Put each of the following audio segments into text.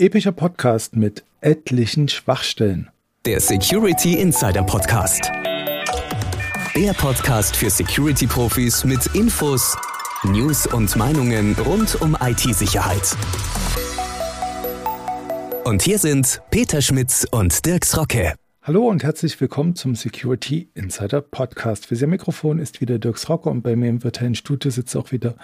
epischer Podcast mit etlichen Schwachstellen. Der Security Insider Podcast. Der Podcast für Security-Profis mit Infos, News und Meinungen rund um IT-Sicherheit. Und hier sind Peter Schmitz und Dirks Rocke. Hallo und herzlich willkommen zum Security Insider Podcast. Für am Mikrofon ist wieder Dirks Rocke und bei mir im virtuellen Studio sitzt auch wieder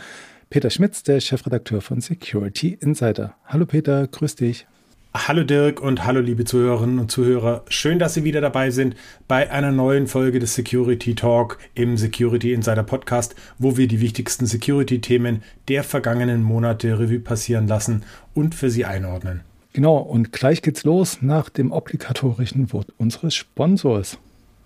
Peter Schmitz, der Chefredakteur von Security Insider. Hallo Peter, grüß dich. Hallo Dirk und hallo liebe Zuhörerinnen und Zuhörer. Schön, dass Sie wieder dabei sind bei einer neuen Folge des Security Talk im Security Insider Podcast, wo wir die wichtigsten Security-Themen der vergangenen Monate Revue passieren lassen und für Sie einordnen. Genau, und gleich geht's los nach dem obligatorischen Wort unseres Sponsors.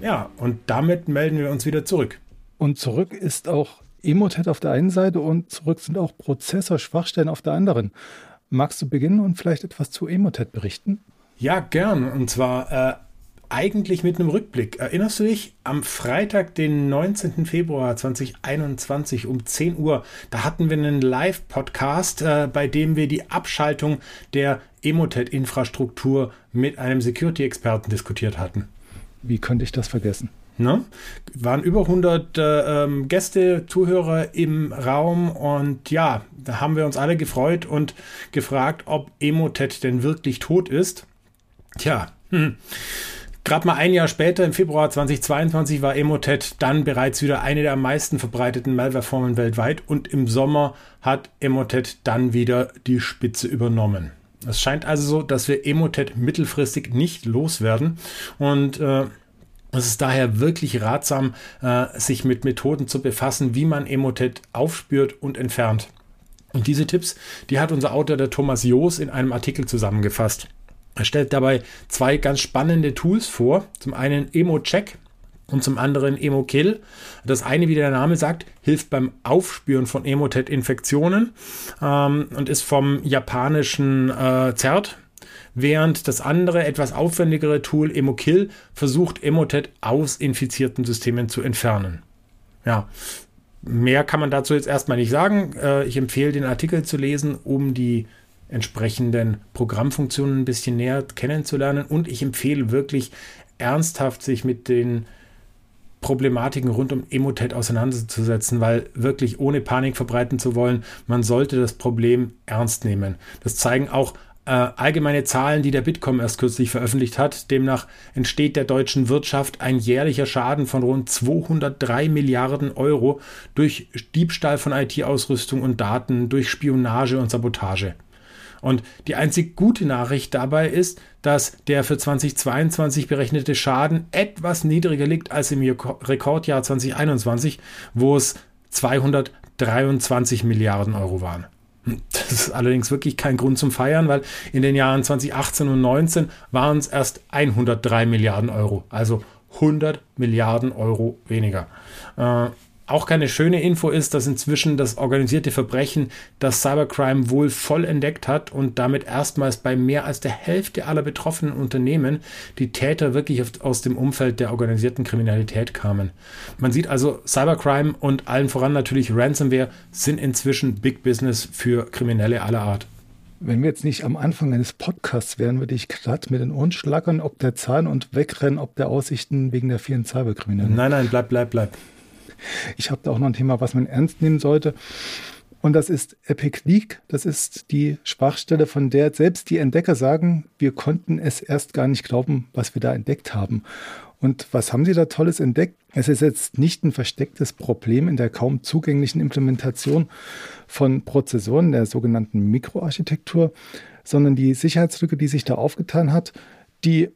Ja, und damit melden wir uns wieder zurück. Und zurück ist auch Emotet auf der einen Seite und zurück sind auch Prozessorschwachstellen auf der anderen. Magst du beginnen und vielleicht etwas zu Emotet berichten? Ja, gern. Und zwar äh, eigentlich mit einem Rückblick. Erinnerst du dich, am Freitag, den 19. Februar 2021 um 10 Uhr, da hatten wir einen Live-Podcast, äh, bei dem wir die Abschaltung der Emotet-Infrastruktur mit einem Security-Experten diskutiert hatten. Wie könnte ich das vergessen? Ne? Waren über 100 äh, ähm, Gäste, Zuhörer im Raum und ja, da haben wir uns alle gefreut und gefragt, ob Emotet denn wirklich tot ist. Tja, hm. Gerade mal ein Jahr später, im Februar 2022, war Emotet dann bereits wieder eine der am meisten verbreiteten Malware-Formen weltweit und im Sommer hat Emotet dann wieder die Spitze übernommen. Es scheint also so, dass wir Emotet mittelfristig nicht loswerden und äh, es ist daher wirklich ratsam, äh, sich mit Methoden zu befassen, wie man Emotet aufspürt und entfernt. Und diese Tipps, die hat unser Autor, der Thomas Joos, in einem Artikel zusammengefasst. Er stellt dabei zwei ganz spannende Tools vor. Zum einen Emo-Check, und zum anderen Emo-Kill. Das eine, wie der Name sagt, hilft beim Aufspüren von Emotet-Infektionen ähm, und ist vom japanischen äh, ZERT, während das andere, etwas aufwendigere Tool Emo-Kill versucht, Emotet aus infizierten Systemen zu entfernen. Ja, mehr kann man dazu jetzt erstmal nicht sagen. Äh, ich empfehle den Artikel zu lesen, um die entsprechenden Programmfunktionen ein bisschen näher kennenzulernen und ich empfehle wirklich ernsthaft sich mit den Problematiken rund um Emotet auseinanderzusetzen, weil wirklich ohne Panik verbreiten zu wollen, man sollte das Problem ernst nehmen. Das zeigen auch äh, allgemeine Zahlen, die der Bitkom erst kürzlich veröffentlicht hat. Demnach entsteht der deutschen Wirtschaft ein jährlicher Schaden von rund 203 Milliarden Euro durch Diebstahl von IT-Ausrüstung und Daten, durch Spionage und Sabotage. Und die einzig gute Nachricht dabei ist, dass der für 2022 berechnete Schaden etwas niedriger liegt als im Rekordjahr 2021, wo es 223 Milliarden Euro waren. Das ist allerdings wirklich kein Grund zum Feiern, weil in den Jahren 2018 und 2019 waren es erst 103 Milliarden Euro, also 100 Milliarden Euro weniger. Äh, auch keine schöne Info ist, dass inzwischen das organisierte Verbrechen das Cybercrime wohl voll entdeckt hat und damit erstmals bei mehr als der Hälfte aller betroffenen Unternehmen die Täter wirklich aus dem Umfeld der organisierten Kriminalität kamen. Man sieht also, Cybercrime und allen voran natürlich Ransomware sind inzwischen Big Business für Kriminelle aller Art. Wenn wir jetzt nicht am Anfang eines Podcasts wären, würde ich glatt mit den Ohren schlackern, ob der Zahn und wegrennen, ob der Aussichten wegen der vielen Cyberkriminellen. Nein, nein, bleib, bleib, bleib. Ich habe da auch noch ein Thema, was man ernst nehmen sollte. Und das ist Epic Leak. Das ist die Schwachstelle, von der selbst die Entdecker sagen, wir konnten es erst gar nicht glauben, was wir da entdeckt haben. Und was haben sie da Tolles entdeckt? Es ist jetzt nicht ein verstecktes Problem in der kaum zugänglichen Implementation von Prozessoren der sogenannten Mikroarchitektur, sondern die Sicherheitslücke, die sich da aufgetan hat, die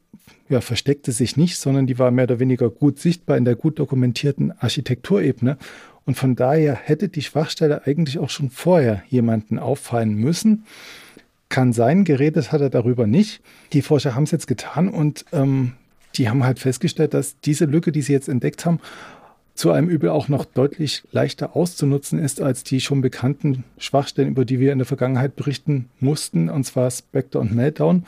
ja, versteckte sich nicht, sondern die war mehr oder weniger gut sichtbar in der gut dokumentierten Architekturebene. Und von daher hätte die Schwachstelle eigentlich auch schon vorher jemanden auffallen müssen. Kann sein, geredet hat er darüber nicht. Die Forscher haben es jetzt getan und ähm, die haben halt festgestellt, dass diese Lücke, die sie jetzt entdeckt haben, zu einem Übel auch noch deutlich leichter auszunutzen ist als die schon bekannten Schwachstellen, über die wir in der Vergangenheit berichten mussten, und zwar Spectre und Meltdown.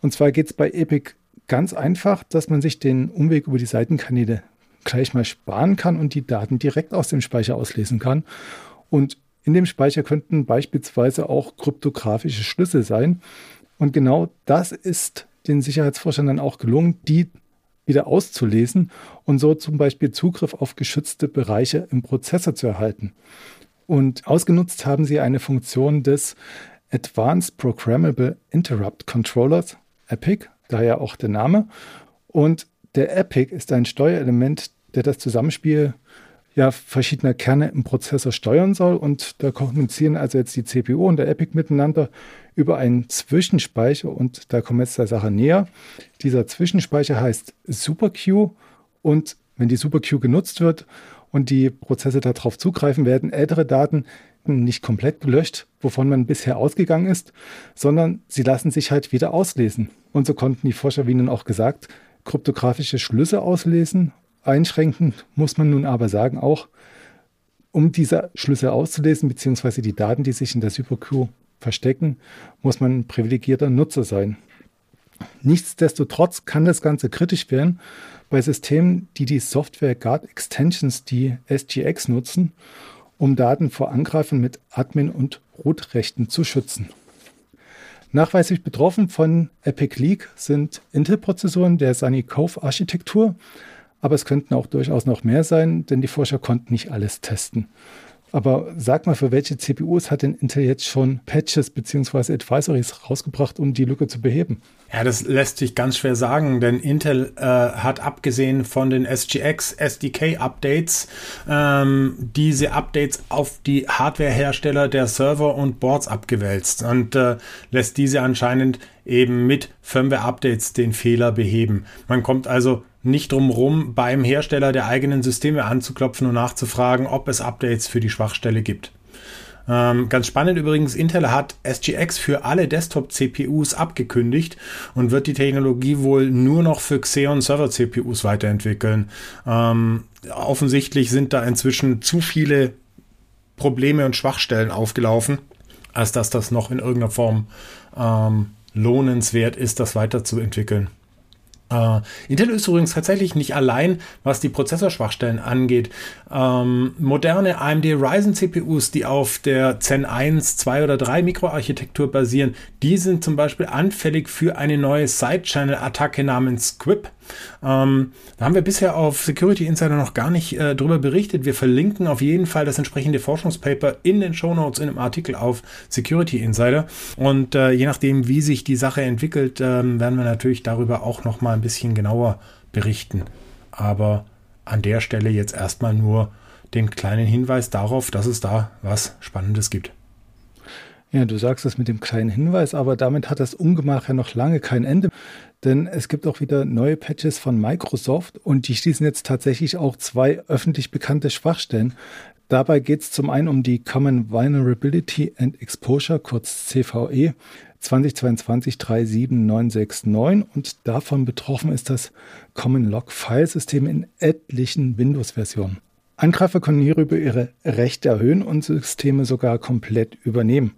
Und zwar geht es bei Epic ganz einfach, dass man sich den Umweg über die Seitenkanäle gleich mal sparen kann und die Daten direkt aus dem Speicher auslesen kann. Und in dem Speicher könnten beispielsweise auch kryptografische Schlüssel sein. Und genau das ist den Sicherheitsforschern dann auch gelungen, die wieder auszulesen und so zum Beispiel Zugriff auf geschützte Bereiche im Prozessor zu erhalten. Und ausgenutzt haben sie eine Funktion des Advanced Programmable Interrupt Controllers, EPIC, daher auch der Name. Und der EPIC ist ein Steuerelement, der das Zusammenspiel ja, verschiedener Kerne im Prozessor steuern soll. Und da kommunizieren also jetzt die CPU und der EPIC miteinander über einen Zwischenspeicher. Und da kommen wir jetzt der Sache näher. Dieser Zwischenspeicher heißt SuperQ. Und wenn die SuperQ genutzt wird und die Prozesse darauf zugreifen, werden ältere Daten nicht komplett gelöscht, wovon man bisher ausgegangen ist, sondern sie lassen sich halt wieder auslesen. Und so konnten die Forscher, wie nun auch gesagt, kryptografische Schlüsse auslesen Einschränkend muss man nun aber sagen, auch um diese Schlüssel auszulesen, beziehungsweise die Daten, die sich in der SuperQ verstecken, muss man ein privilegierter Nutzer sein. Nichtsdestotrotz kann das Ganze kritisch werden bei Systemen, die die Software Guard Extensions, die SGX nutzen, um Daten vor Angreifern mit Admin- und Root-Rechten zu schützen. Nachweislich betroffen von Epic Leak sind Intel-Prozessoren der Sunny Cove-Architektur, aber es könnten auch durchaus noch mehr sein, denn die Forscher konnten nicht alles testen. Aber sag mal, für welche CPUs hat denn Intel jetzt schon Patches bzw. Advisories rausgebracht, um die Lücke zu beheben? Ja, das lässt sich ganz schwer sagen, denn Intel äh, hat abgesehen von den SGX SDK-Updates ähm, diese Updates auf die Hardwarehersteller der Server und Boards abgewälzt und äh, lässt diese anscheinend eben mit Firmware-Updates den Fehler beheben. Man kommt also nicht drum beim Hersteller der eigenen Systeme anzuklopfen und nachzufragen, ob es Updates für die Schwachstelle gibt. Ähm, ganz spannend übrigens, Intel hat SGX für alle Desktop-CPUs abgekündigt und wird die Technologie wohl nur noch für Xeon Server-CPUs weiterentwickeln. Ähm, offensichtlich sind da inzwischen zu viele Probleme und Schwachstellen aufgelaufen, als dass das noch in irgendeiner Form ähm, lohnenswert ist, das weiterzuentwickeln. Uh, Intel ist übrigens tatsächlich nicht allein, was die Prozessorschwachstellen angeht. Ähm, moderne AMD Ryzen CPUs, die auf der Zen 1, 2 oder 3 Mikroarchitektur basieren, die sind zum Beispiel anfällig für eine neue Side-Channel-Attacke namens Quip. Ähm, da haben wir bisher auf Security Insider noch gar nicht äh, drüber berichtet. Wir verlinken auf jeden Fall das entsprechende Forschungspaper in den Show Notes in einem Artikel auf Security Insider. Und äh, je nachdem, wie sich die Sache entwickelt, äh, werden wir natürlich darüber auch noch mal ein bisschen genauer berichten. Aber an der Stelle jetzt erstmal nur den kleinen Hinweis darauf, dass es da was Spannendes gibt. Ja, du sagst es mit dem kleinen Hinweis, aber damit hat das Ungemach ja noch lange kein Ende. Denn es gibt auch wieder neue Patches von Microsoft und die schließen jetzt tatsächlich auch zwei öffentlich bekannte Schwachstellen. Dabei geht es zum einen um die Common Vulnerability and Exposure, kurz CVE 2022 37969 und davon betroffen ist das Common Log File System in etlichen Windows-Versionen. Angreifer können hierüber ihre Rechte erhöhen und Systeme sogar komplett übernehmen.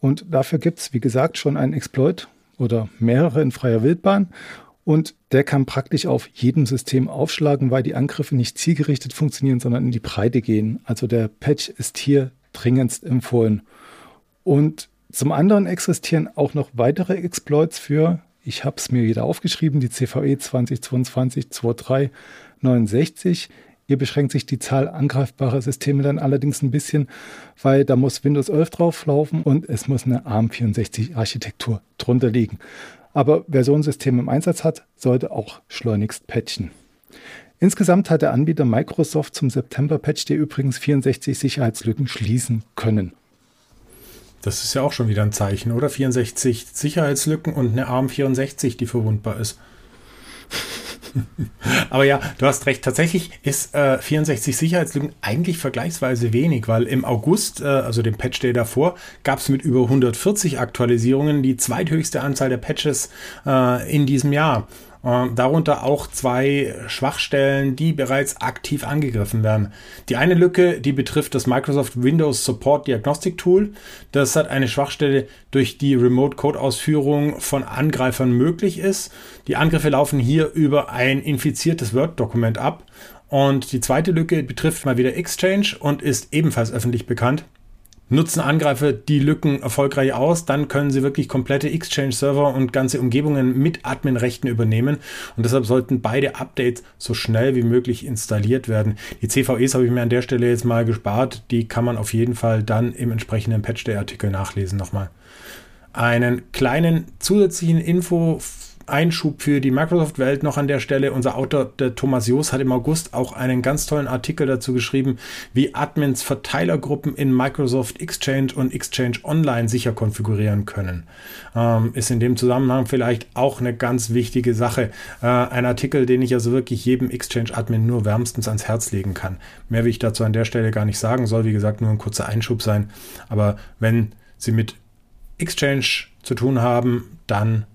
Und dafür gibt es, wie gesagt, schon einen Exploit oder mehrere in freier Wildbahn. Und der kann praktisch auf jedem System aufschlagen, weil die Angriffe nicht zielgerichtet funktionieren, sondern in die Breite gehen. Also der Patch ist hier dringendst empfohlen. Und zum anderen existieren auch noch weitere Exploits für, ich habe es mir wieder aufgeschrieben, die CVE 2022 2369. Hier beschränkt sich die Zahl angreifbarer Systeme dann allerdings ein bisschen, weil da muss Windows 11 drauflaufen und es muss eine ARM64-Architektur drunter liegen. Aber wer so ein System im Einsatz hat, sollte auch schleunigst patchen. Insgesamt hat der Anbieter Microsoft zum September-Patch der übrigens 64 Sicherheitslücken schließen können. Das ist ja auch schon wieder ein Zeichen, oder? 64 Sicherheitslücken und eine ARM64, die verwundbar ist. Aber ja, du hast recht. Tatsächlich ist äh, 64 Sicherheitslücken eigentlich vergleichsweise wenig, weil im August, äh, also dem Patch Day davor, gab es mit über 140 Aktualisierungen die zweithöchste Anzahl der Patches äh, in diesem Jahr. Äh, darunter auch zwei Schwachstellen, die bereits aktiv angegriffen werden. Die eine Lücke, die betrifft das Microsoft Windows Support Diagnostic Tool. Das hat eine Schwachstelle, durch die Remote Code Ausführung von Angreifern möglich ist. Die Angriffe laufen hier über ein infiziertes Word-Dokument ab. Und die zweite Lücke betrifft mal wieder Exchange und ist ebenfalls öffentlich bekannt. Nutzen Angreifer die Lücken erfolgreich aus, dann können sie wirklich komplette Exchange-Server und ganze Umgebungen mit Admin-Rechten übernehmen. Und deshalb sollten beide Updates so schnell wie möglich installiert werden. Die CVEs habe ich mir an der Stelle jetzt mal gespart. Die kann man auf jeden Fall dann im entsprechenden Patch-Day-Artikel nachlesen nochmal. Einen kleinen zusätzlichen Info Einschub für die Microsoft-Welt noch an der Stelle. Unser Autor, der Thomas Joos, hat im August auch einen ganz tollen Artikel dazu geschrieben, wie Admins Verteilergruppen in Microsoft Exchange und Exchange Online sicher konfigurieren können. Ähm, ist in dem Zusammenhang vielleicht auch eine ganz wichtige Sache. Äh, ein Artikel, den ich also wirklich jedem Exchange-Admin nur wärmstens ans Herz legen kann. Mehr will ich dazu an der Stelle gar nicht sagen, soll wie gesagt nur ein kurzer Einschub sein. Aber wenn Sie mit Exchange zu tun haben, dann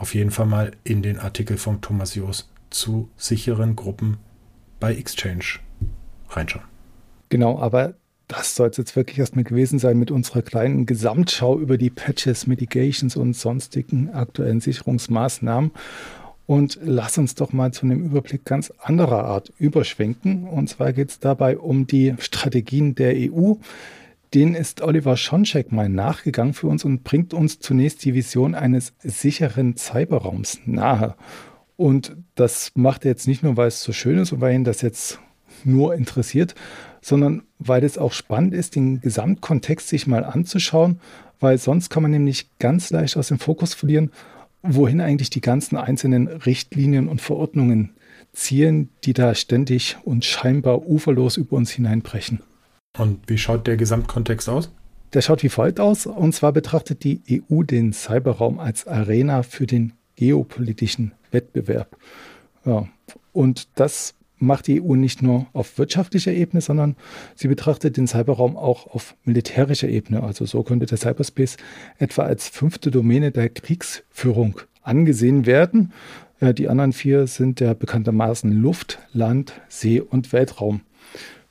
auf jeden Fall mal in den Artikel von Thomas Joos zu sicheren Gruppen bei Exchange reinschauen. Genau, aber das soll es jetzt wirklich erstmal gewesen sein mit unserer kleinen Gesamtschau über die Patches, Mitigations und sonstigen aktuellen Sicherungsmaßnahmen. Und lass uns doch mal zu einem Überblick ganz anderer Art überschwenken. Und zwar geht es dabei um die Strategien der EU den ist Oliver Schoncheck mal nachgegangen für uns und bringt uns zunächst die Vision eines sicheren Cyberraums nahe. Und das macht er jetzt nicht nur, weil es so schön ist und weil ihn das jetzt nur interessiert, sondern weil es auch spannend ist, den Gesamtkontext sich mal anzuschauen, weil sonst kann man nämlich ganz leicht aus dem Fokus verlieren, wohin eigentlich die ganzen einzelnen Richtlinien und Verordnungen zielen, die da ständig und scheinbar uferlos über uns hineinbrechen. Und wie schaut der Gesamtkontext aus? Der schaut wie folgt aus. Und zwar betrachtet die EU den Cyberraum als Arena für den geopolitischen Wettbewerb. Ja, und das macht die EU nicht nur auf wirtschaftlicher Ebene, sondern sie betrachtet den Cyberraum auch auf militärischer Ebene. Also so könnte der Cyberspace etwa als fünfte Domäne der Kriegsführung angesehen werden. Die anderen vier sind ja bekanntermaßen Luft, Land, See und Weltraum.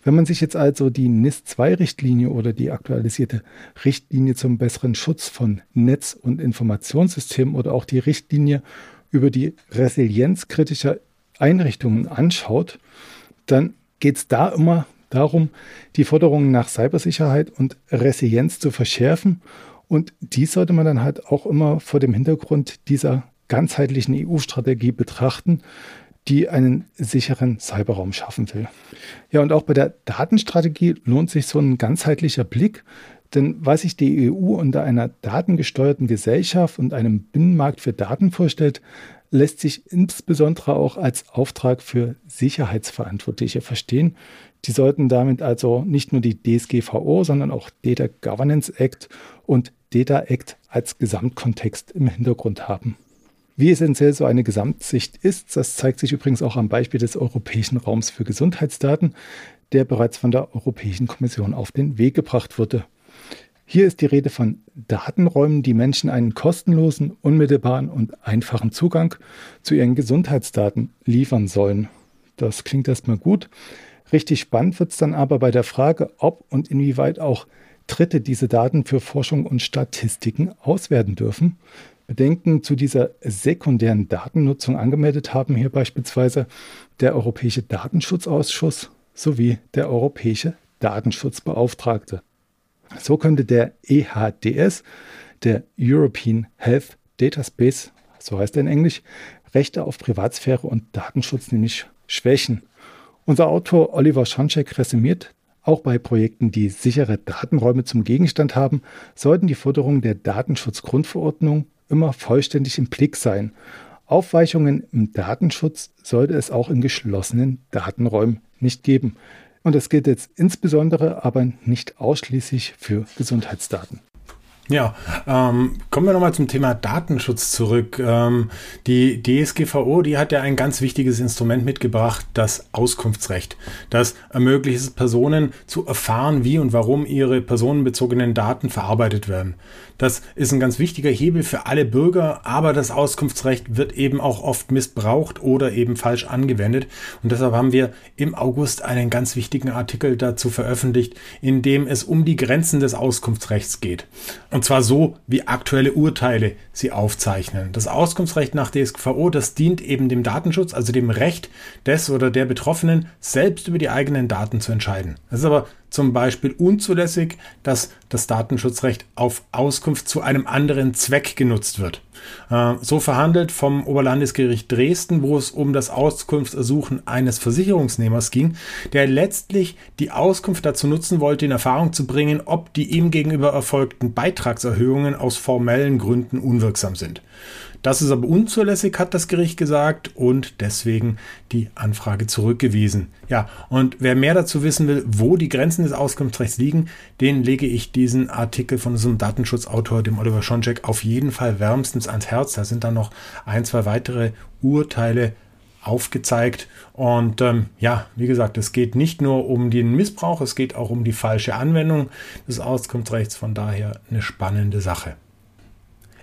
Wenn man sich jetzt also die NIS-2-Richtlinie oder die aktualisierte Richtlinie zum besseren Schutz von Netz- und Informationssystemen oder auch die Richtlinie über die Resilienz kritischer Einrichtungen anschaut, dann geht es da immer darum, die Forderungen nach Cybersicherheit und Resilienz zu verschärfen. Und dies sollte man dann halt auch immer vor dem Hintergrund dieser ganzheitlichen EU-Strategie betrachten, die einen sicheren Cyberraum schaffen will. Ja, und auch bei der Datenstrategie lohnt sich so ein ganzheitlicher Blick, denn was sich die EU unter einer datengesteuerten Gesellschaft und einem Binnenmarkt für Daten vorstellt, lässt sich insbesondere auch als Auftrag für Sicherheitsverantwortliche verstehen. Die sollten damit also nicht nur die DSGVO, sondern auch Data Governance Act und Data Act als Gesamtkontext im Hintergrund haben. Wie essentiell so eine Gesamtsicht ist, das zeigt sich übrigens auch am Beispiel des Europäischen Raums für Gesundheitsdaten, der bereits von der Europäischen Kommission auf den Weg gebracht wurde. Hier ist die Rede von Datenräumen, die Menschen einen kostenlosen, unmittelbaren und einfachen Zugang zu ihren Gesundheitsdaten liefern sollen. Das klingt erstmal gut. Richtig spannend wird es dann aber bei der Frage, ob und inwieweit auch Dritte diese Daten für Forschung und Statistiken auswerten dürfen. Bedenken zu dieser sekundären Datennutzung angemeldet haben hier beispielsweise der Europäische Datenschutzausschuss sowie der Europäische Datenschutzbeauftragte. So könnte der EHDS, der European Health Data Space, so heißt er in Englisch, Rechte auf Privatsphäre und Datenschutz nämlich schwächen. Unser Autor Oliver Schoncheck resümiert, auch bei Projekten, die sichere Datenräume zum Gegenstand haben, sollten die Forderungen der Datenschutzgrundverordnung immer vollständig im Blick sein. Aufweichungen im Datenschutz sollte es auch in geschlossenen Datenräumen nicht geben. Und das gilt jetzt insbesondere, aber nicht ausschließlich für Gesundheitsdaten. Ja, ähm, kommen wir nochmal zum Thema Datenschutz zurück. Ähm, die DSGVO, die hat ja ein ganz wichtiges Instrument mitgebracht, das Auskunftsrecht. Das ermöglicht es Personen zu erfahren, wie und warum ihre personenbezogenen Daten verarbeitet werden. Das ist ein ganz wichtiger Hebel für alle Bürger, aber das Auskunftsrecht wird eben auch oft missbraucht oder eben falsch angewendet. Und deshalb haben wir im August einen ganz wichtigen Artikel dazu veröffentlicht, in dem es um die Grenzen des Auskunftsrechts geht. Zwar so, wie aktuelle Urteile sie aufzeichnen. Das Auskunftsrecht nach DSGVO, das dient eben dem Datenschutz, also dem Recht des oder der Betroffenen, selbst über die eigenen Daten zu entscheiden. Das ist aber zum Beispiel unzulässig, dass das Datenschutzrecht auf Auskunft zu einem anderen Zweck genutzt wird. Äh, so verhandelt vom Oberlandesgericht Dresden, wo es um das Auskunftsersuchen eines Versicherungsnehmers ging, der letztlich die Auskunft dazu nutzen wollte, in Erfahrung zu bringen, ob die ihm gegenüber erfolgten Beitragserhöhungen aus formellen Gründen unwirksam sind. Das ist aber unzulässig, hat das Gericht gesagt und deswegen die Anfrage zurückgewiesen. Ja, und wer mehr dazu wissen will, wo die Grenzen des Auskunftsrechts liegen, den lege ich diesen Artikel von unserem Datenschutzautor, dem Oliver Schoncheck, auf jeden Fall wärmstens ans Herz. Da sind dann noch ein, zwei weitere Urteile aufgezeigt. Und ähm, ja, wie gesagt, es geht nicht nur um den Missbrauch, es geht auch um die falsche Anwendung des Auskunftsrechts. Von daher eine spannende Sache.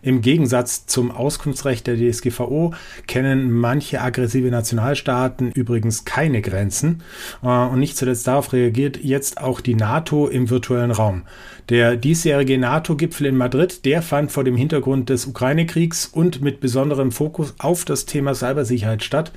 Im Gegensatz zum Auskunftsrecht der DSGVO kennen manche aggressive Nationalstaaten übrigens keine Grenzen. Äh, und nicht zuletzt darauf reagiert jetzt auch die NATO im virtuellen Raum. Der diesjährige NATO-Gipfel in Madrid, der fand vor dem Hintergrund des Ukraine-Kriegs und mit besonderem Fokus auf das Thema Cybersicherheit statt.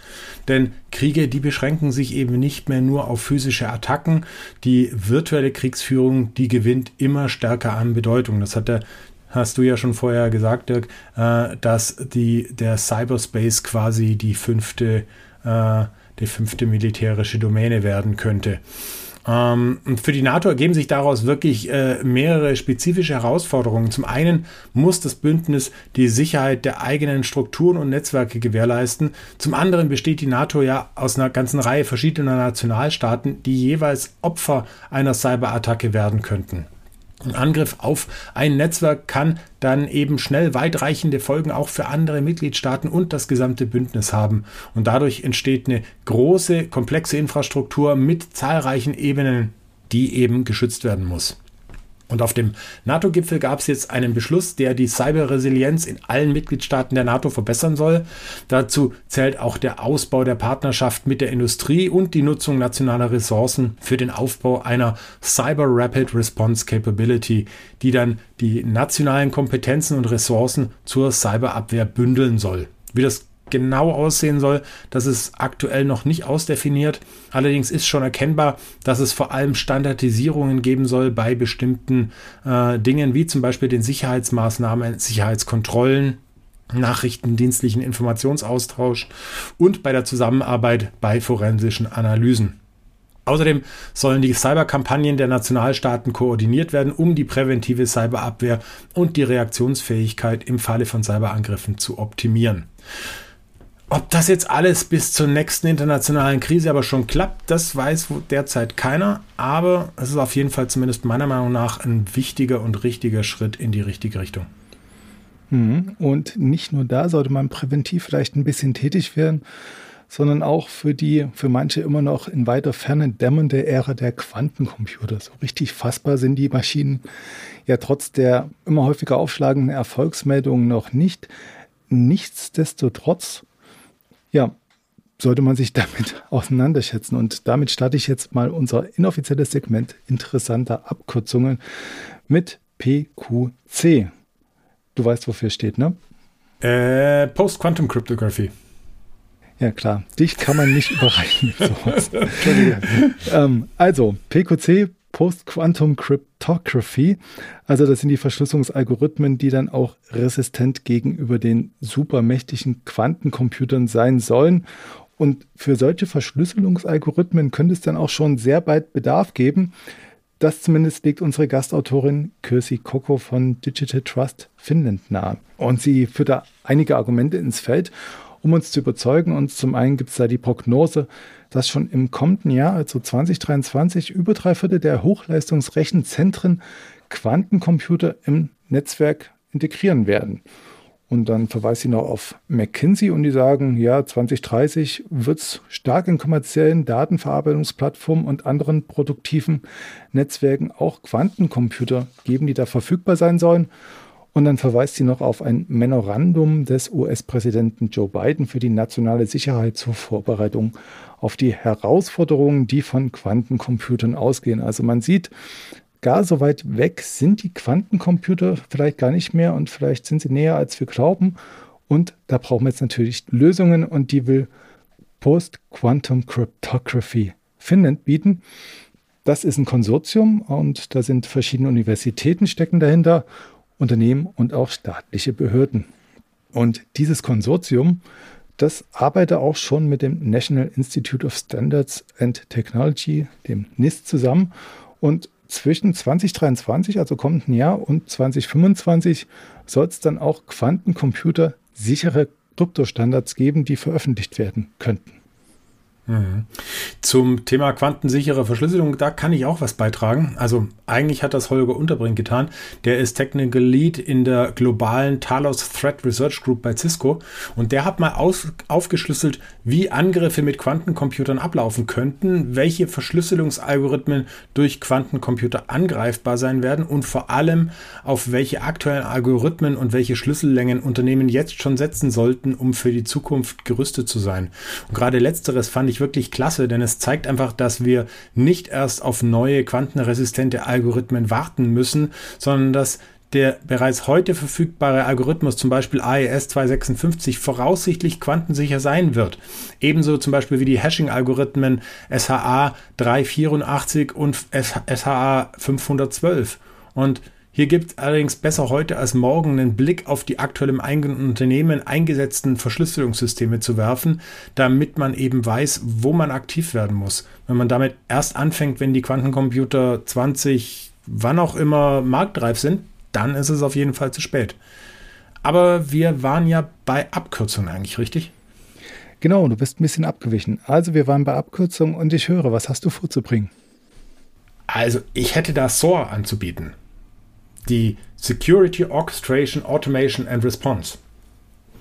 Denn Kriege, die beschränken sich eben nicht mehr nur auf physische Attacken. Die virtuelle Kriegsführung, die gewinnt immer stärker an Bedeutung. Das hat der hast du ja schon vorher gesagt, Dirk, äh, dass die, der Cyberspace quasi die fünfte, äh, die fünfte militärische Domäne werden könnte. Ähm, für die NATO ergeben sich daraus wirklich äh, mehrere spezifische Herausforderungen. Zum einen muss das Bündnis die Sicherheit der eigenen Strukturen und Netzwerke gewährleisten. Zum anderen besteht die NATO ja aus einer ganzen Reihe verschiedener Nationalstaaten, die jeweils Opfer einer Cyberattacke werden könnten. Ein Angriff auf ein Netzwerk kann dann eben schnell weitreichende Folgen auch für andere Mitgliedstaaten und das gesamte Bündnis haben. Und dadurch entsteht eine große, komplexe Infrastruktur mit zahlreichen Ebenen, die eben geschützt werden muss. Und auf dem NATO-Gipfel gab es jetzt einen Beschluss, der die Cyberresilienz in allen Mitgliedstaaten der NATO verbessern soll. Dazu zählt auch der Ausbau der Partnerschaft mit der Industrie und die Nutzung nationaler Ressourcen für den Aufbau einer Cyber Rapid Response Capability, die dann die nationalen Kompetenzen und Ressourcen zur Cyberabwehr bündeln soll. Wie das genau aussehen soll, das ist aktuell noch nicht ausdefiniert. Allerdings ist schon erkennbar, dass es vor allem Standardisierungen geben soll bei bestimmten äh, Dingen, wie zum Beispiel den Sicherheitsmaßnahmen, Sicherheitskontrollen, nachrichtendienstlichen Informationsaustausch und bei der Zusammenarbeit bei forensischen Analysen. Außerdem sollen die Cyberkampagnen der Nationalstaaten koordiniert werden, um die präventive Cyberabwehr und die Reaktionsfähigkeit im Falle von Cyberangriffen zu optimieren. Ob das jetzt alles bis zur nächsten internationalen Krise aber schon klappt, das weiß derzeit keiner. Aber es ist auf jeden Fall zumindest meiner Meinung nach ein wichtiger und richtiger Schritt in die richtige Richtung. Mhm. Und nicht nur da sollte man präventiv vielleicht ein bisschen tätig werden, sondern auch für die, für manche immer noch in weiter Ferne dämmernde Ära der Quantencomputer. So richtig fassbar sind die Maschinen ja trotz der immer häufiger aufschlagenden Erfolgsmeldungen noch nicht. Nichtsdestotrotz ja, sollte man sich damit auseinanderschätzen. Und damit starte ich jetzt mal unser inoffizielles Segment interessanter Abkürzungen mit PQC. Du weißt, wofür steht, ne? Äh, Post-Quantum Cryptography. Ja, klar. Dich kann man nicht überreichen mit sowas. ähm, also, PQC Post-Quantum Cryptography. Also das sind die Verschlüsselungsalgorithmen, die dann auch resistent gegenüber den supermächtigen Quantencomputern sein sollen. Und für solche Verschlüsselungsalgorithmen könnte es dann auch schon sehr bald Bedarf geben. Das zumindest legt unsere Gastautorin Kirsi Koko von Digital Trust Finland nahe. Und sie führt da einige Argumente ins Feld, um uns zu überzeugen. Und zum einen gibt es da die Prognose, dass schon im kommenden Jahr, also 2023, über drei Viertel der Hochleistungsrechenzentren Quantencomputer im Netzwerk integrieren werden. Und dann verweist sie noch auf McKinsey und die sagen, ja, 2030 wird es stark in kommerziellen Datenverarbeitungsplattformen und anderen produktiven Netzwerken auch Quantencomputer geben, die da verfügbar sein sollen. Und dann verweist sie noch auf ein Memorandum des US-Präsidenten Joe Biden für die nationale Sicherheit zur Vorbereitung auf die Herausforderungen, die von Quantencomputern ausgehen. Also man sieht, gar so weit weg sind die Quantencomputer vielleicht gar nicht mehr und vielleicht sind sie näher, als wir glauben. Und da brauchen wir jetzt natürlich Lösungen und die will Post-Quantum Cryptography Finnland bieten. Das ist ein Konsortium und da sind verschiedene Universitäten stecken dahinter, Unternehmen und auch staatliche Behörden. Und dieses Konsortium, das arbeitet auch schon mit dem National Institute of Standards and Technology, dem NIST, zusammen und zwischen 2023, also kommenden Jahr, und 2025 soll es dann auch Quantencomputer sichere Kryptostandards geben, die veröffentlicht werden könnten. Zum Thema quantensichere Verschlüsselung, da kann ich auch was beitragen. Also eigentlich hat das Holger Unterbrink getan. Der ist Technical Lead in der globalen Talos Threat Research Group bei Cisco und der hat mal aus, aufgeschlüsselt, wie Angriffe mit Quantencomputern ablaufen könnten, welche Verschlüsselungsalgorithmen durch Quantencomputer angreifbar sein werden und vor allem auf welche aktuellen Algorithmen und welche Schlüssellängen Unternehmen jetzt schon setzen sollten, um für die Zukunft gerüstet zu sein. Und gerade letzteres fand ich wirklich klasse, denn es zeigt einfach, dass wir nicht erst auf neue quantenresistente Algorithmen warten müssen, sondern dass der bereits heute verfügbare Algorithmus, zum Beispiel AES 256, voraussichtlich quantensicher sein wird. Ebenso zum Beispiel wie die Hashing-Algorithmen SHA 384 und SHA 512. Und hier gibt es allerdings besser heute als morgen einen Blick auf die aktuell im eigenen Unternehmen eingesetzten Verschlüsselungssysteme zu werfen, damit man eben weiß, wo man aktiv werden muss. Wenn man damit erst anfängt, wenn die Quantencomputer 20, wann auch immer marktreif sind, dann ist es auf jeden Fall zu spät. Aber wir waren ja bei Abkürzungen eigentlich, richtig? Genau, du bist ein bisschen abgewichen. Also wir waren bei Abkürzungen und ich höre, was hast du vorzubringen? Also ich hätte da SOAR anzubieten die Security Orchestration, Automation and Response.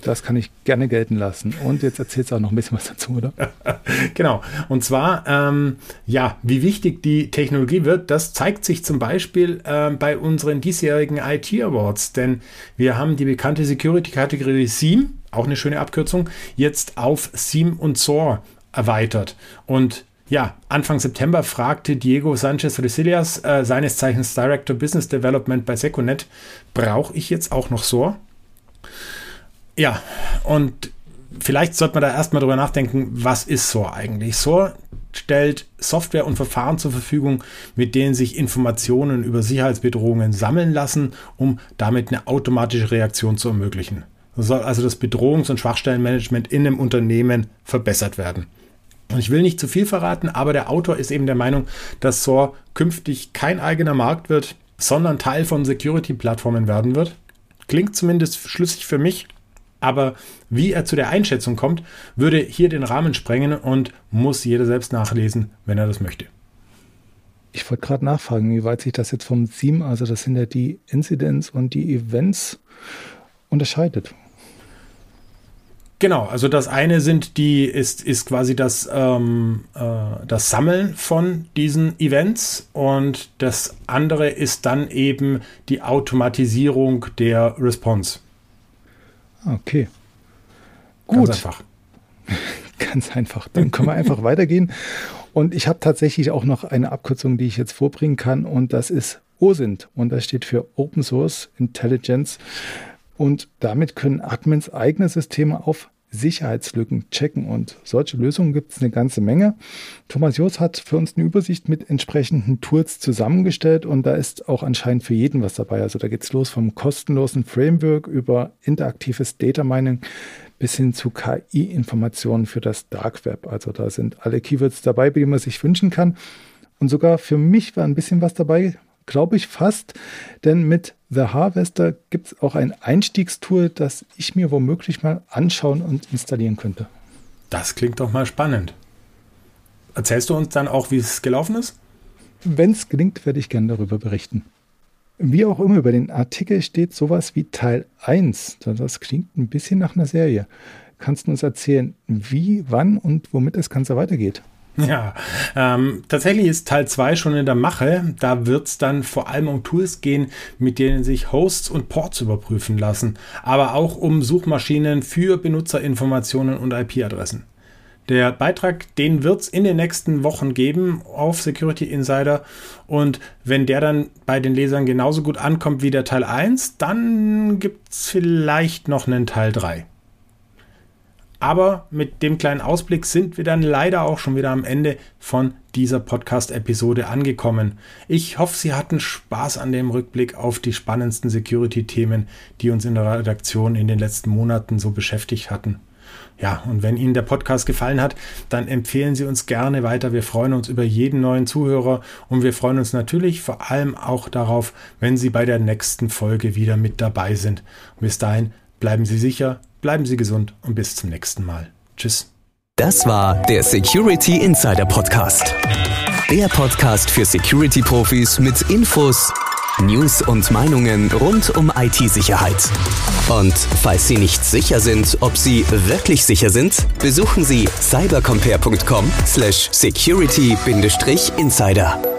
Das kann ich gerne gelten lassen. Und jetzt erzählst du auch noch ein bisschen was dazu, oder? genau. Und zwar, ähm, ja, wie wichtig die Technologie wird, das zeigt sich zum Beispiel äh, bei unseren diesjährigen IT Awards. Denn wir haben die bekannte Security-Kategorie SIEM, auch eine schöne Abkürzung, jetzt auf SIEM und SOAR erweitert. Und ja, Anfang September fragte Diego Sanchez Resilias, äh, seines Zeichens Director Business Development bei Seconet, brauche ich jetzt auch noch SOAR? Ja, und vielleicht sollte man da erstmal drüber nachdenken, was ist SOAR eigentlich? SOAR stellt Software und Verfahren zur Verfügung, mit denen sich Informationen über Sicherheitsbedrohungen sammeln lassen, um damit eine automatische Reaktion zu ermöglichen. So soll also das Bedrohungs- und Schwachstellenmanagement in einem Unternehmen verbessert werden. Und ich will nicht zu viel verraten, aber der Autor ist eben der Meinung, dass SOAR künftig kein eigener Markt wird, sondern Teil von Security-Plattformen werden wird. Klingt zumindest schlüssig für mich, aber wie er zu der Einschätzung kommt, würde hier den Rahmen sprengen und muss jeder selbst nachlesen, wenn er das möchte. Ich wollte gerade nachfragen, wie weit sich das jetzt vom Theme, also das sind ja die Incidents und die Events, unterscheidet. Genau, also das eine sind die, ist, ist quasi das, ähm, äh, das Sammeln von diesen Events und das andere ist dann eben die Automatisierung der Response. Okay. Gut. Ganz einfach. Ganz einfach. Dann können wir einfach weitergehen. Und ich habe tatsächlich auch noch eine Abkürzung, die ich jetzt vorbringen kann, und das ist OSINT. Und das steht für Open Source Intelligence. Und damit können Admins eigene Systeme auf Sicherheitslücken checken. Und solche Lösungen gibt es eine ganze Menge. Thomas Joos hat für uns eine Übersicht mit entsprechenden Tools zusammengestellt und da ist auch anscheinend für jeden was dabei. Also da geht es los vom kostenlosen Framework über interaktives Data Mining bis hin zu KI-Informationen für das Dark Web. Also da sind alle Keywords dabei, die man sich wünschen kann. Und sogar für mich war ein bisschen was dabei, glaube ich fast, denn mit The Harvester gibt es auch ein Einstiegstool, das ich mir womöglich mal anschauen und installieren könnte. Das klingt doch mal spannend. Erzählst du uns dann auch, wie es gelaufen ist? Wenn es gelingt, werde ich gerne darüber berichten. Wie auch immer, über den Artikel steht sowas wie Teil 1. Das klingt ein bisschen nach einer Serie. Kannst du uns erzählen, wie, wann und womit das Ganze weitergeht? Ja, ähm, tatsächlich ist Teil 2 schon in der Mache. Da wird es dann vor allem um Tools gehen, mit denen sich Hosts und Ports überprüfen lassen, aber auch um Suchmaschinen für Benutzerinformationen und IP-Adressen. Der Beitrag, den wird es in den nächsten Wochen geben auf Security Insider. Und wenn der dann bei den Lesern genauso gut ankommt wie der Teil 1, dann gibt es vielleicht noch einen Teil 3. Aber mit dem kleinen Ausblick sind wir dann leider auch schon wieder am Ende von dieser Podcast-Episode angekommen. Ich hoffe, Sie hatten Spaß an dem Rückblick auf die spannendsten Security-Themen, die uns in der Redaktion in den letzten Monaten so beschäftigt hatten. Ja, und wenn Ihnen der Podcast gefallen hat, dann empfehlen Sie uns gerne weiter. Wir freuen uns über jeden neuen Zuhörer und wir freuen uns natürlich vor allem auch darauf, wenn Sie bei der nächsten Folge wieder mit dabei sind. Bis dahin bleiben Sie sicher, Bleiben Sie gesund und bis zum nächsten Mal. Tschüss. Das war der Security Insider Podcast. Der Podcast für Security-Profis mit Infos, News und Meinungen rund um IT-Sicherheit. Und falls Sie nicht sicher sind, ob Sie wirklich sicher sind, besuchen Sie cybercompare.com/security-insider.